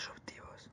disruptivos.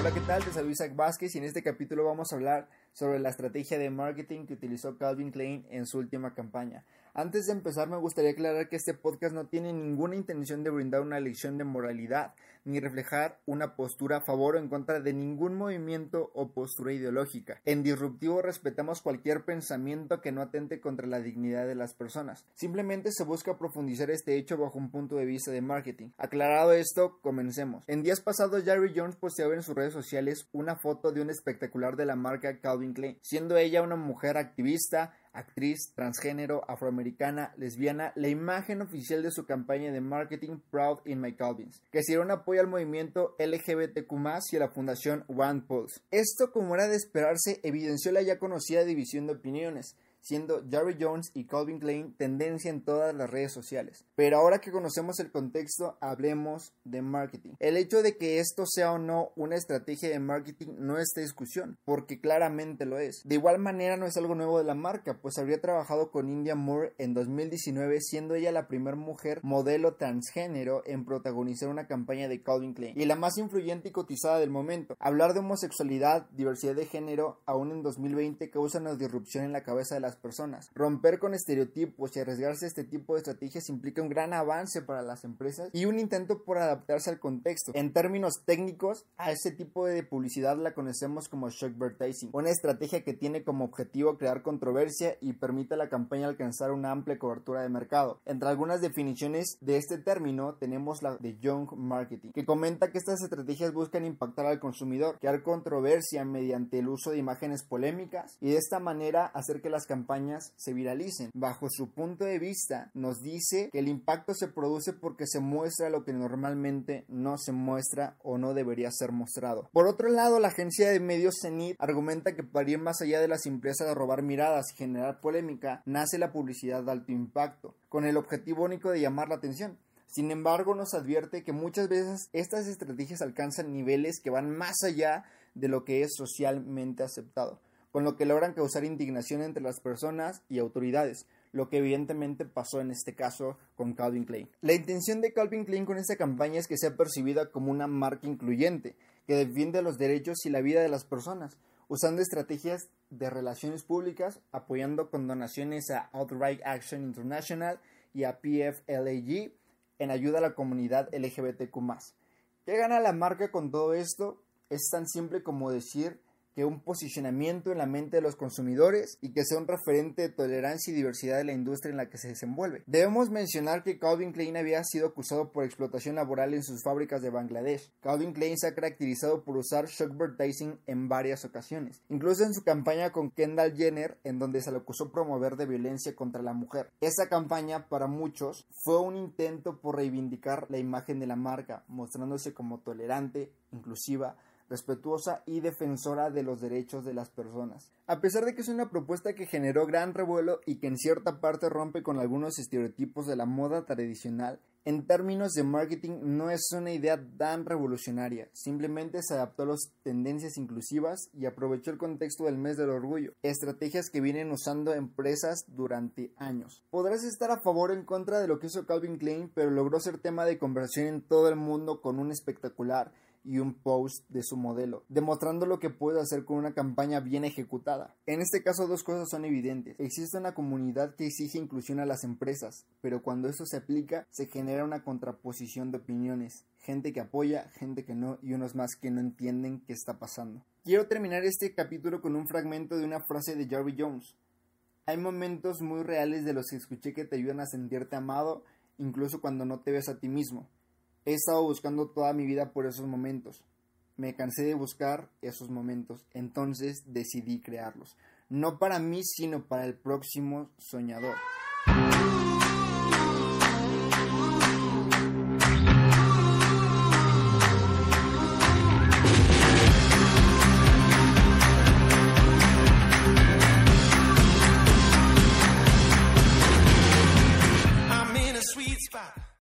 Hola, ¿qué tal? Te saludo Isaac Vázquez y en este capítulo vamos a hablar sobre la estrategia de marketing que utilizó Calvin Klein en su última campaña. Antes de empezar me gustaría aclarar que este podcast no tiene ninguna intención de brindar una lección de moralidad ni reflejar una postura a favor o en contra de ningún movimiento o postura ideológica. En Disruptivo respetamos cualquier pensamiento que no atente contra la dignidad de las personas. Simplemente se busca profundizar este hecho bajo un punto de vista de marketing. Aclarado esto, comencemos. En días pasados Jerry Jones posteaba en sus redes sociales una foto de un espectacular de la marca Calvin Klein, siendo ella una mujer activista, actriz, transgénero, afroamericana, lesbiana, la imagen oficial de su campaña de marketing Proud in My Calvins, que sirvió un apoyo al movimiento LGBTQ y a la fundación One Pulse. Esto, como era de esperarse, evidenció la ya conocida división de opiniones, siendo Jerry Jones y Calvin Klein tendencia en todas las redes sociales. Pero ahora que conocemos el contexto, hablemos de marketing. El hecho de que esto sea o no una estrategia de marketing no es discusión, porque claramente lo es. De igual manera no es algo nuevo de la marca, pues habría trabajado con India Moore en 2019, siendo ella la primera mujer modelo transgénero en protagonizar una campaña de Calvin Klein y la más influyente y cotizada del momento. Hablar de homosexualidad, diversidad de género, aún en 2020 causa una disrupción en la cabeza de las personas. Romper con estereotipos y arriesgarse a este tipo de estrategias implica un gran avance para las empresas y un intento por adaptarse al contexto. En términos técnicos, a ese tipo de publicidad la conocemos como shockvertising, una estrategia que tiene como objetivo crear controversia y permite a la campaña alcanzar una amplia cobertura de mercado. Entre algunas definiciones de este término tenemos la de Young Marketing, que comenta que estas estrategias buscan impactar al consumidor, crear controversia mediante el uso de imágenes polémicas y de esta manera hacer que las campañas se viralicen. Bajo su punto de vista, nos dice que el impacto se produce porque se muestra lo que normalmente no se muestra o no debería ser mostrado. Por otro lado, la agencia de medios Zenith argumenta que para ir más allá de la simpleza de robar miradas y generar polémica, nace la publicidad de alto impacto, con el objetivo único de llamar la atención. Sin embargo, nos advierte que muchas veces estas estrategias alcanzan niveles que van más allá de lo que es socialmente aceptado, con lo que logran causar indignación entre las personas y autoridades, lo que evidentemente pasó en este caso con Calvin Klein. La intención de Calvin Klein con esta campaña es que sea percibida como una marca incluyente, que defiende los derechos y la vida de las personas, usando estrategias de relaciones públicas, apoyando con donaciones a Outright Action International y a PFLAG en ayuda a la comunidad LGBTQ. ¿Qué gana la marca con todo esto? Es tan simple como decir que un posicionamiento en la mente de los consumidores y que sea un referente de tolerancia y diversidad de la industria en la que se desenvuelve. Debemos mencionar que Calvin Klein había sido acusado por explotación laboral en sus fábricas de Bangladesh. Calvin Klein se ha caracterizado por usar shockvertising en varias ocasiones, incluso en su campaña con Kendall Jenner, en donde se le acusó promover de violencia contra la mujer. Esa campaña, para muchos, fue un intento por reivindicar la imagen de la marca, mostrándose como tolerante, inclusiva, respetuosa y defensora de los derechos de las personas. A pesar de que es una propuesta que generó gran revuelo y que en cierta parte rompe con algunos estereotipos de la moda tradicional, en términos de marketing no es una idea tan revolucionaria, simplemente se adaptó a las tendencias inclusivas y aprovechó el contexto del mes del orgullo, estrategias que vienen usando empresas durante años. Podrás estar a favor o en contra de lo que hizo Calvin Klein, pero logró ser tema de conversación en todo el mundo con un espectacular y un post de su modelo, demostrando lo que puede hacer con una campaña bien ejecutada. En este caso dos cosas son evidentes. Existe una comunidad que exige inclusión a las empresas, pero cuando esto se aplica se genera una contraposición de opiniones, gente que apoya, gente que no y unos más que no entienden qué está pasando. Quiero terminar este capítulo con un fragmento de una frase de Jerry Jones. Hay momentos muy reales de los que escuché que te ayudan a sentirte amado, incluso cuando no te ves a ti mismo. He estado buscando toda mi vida por esos momentos. Me cansé de buscar esos momentos, entonces decidí crearlos. No para mí, sino para el próximo soñador.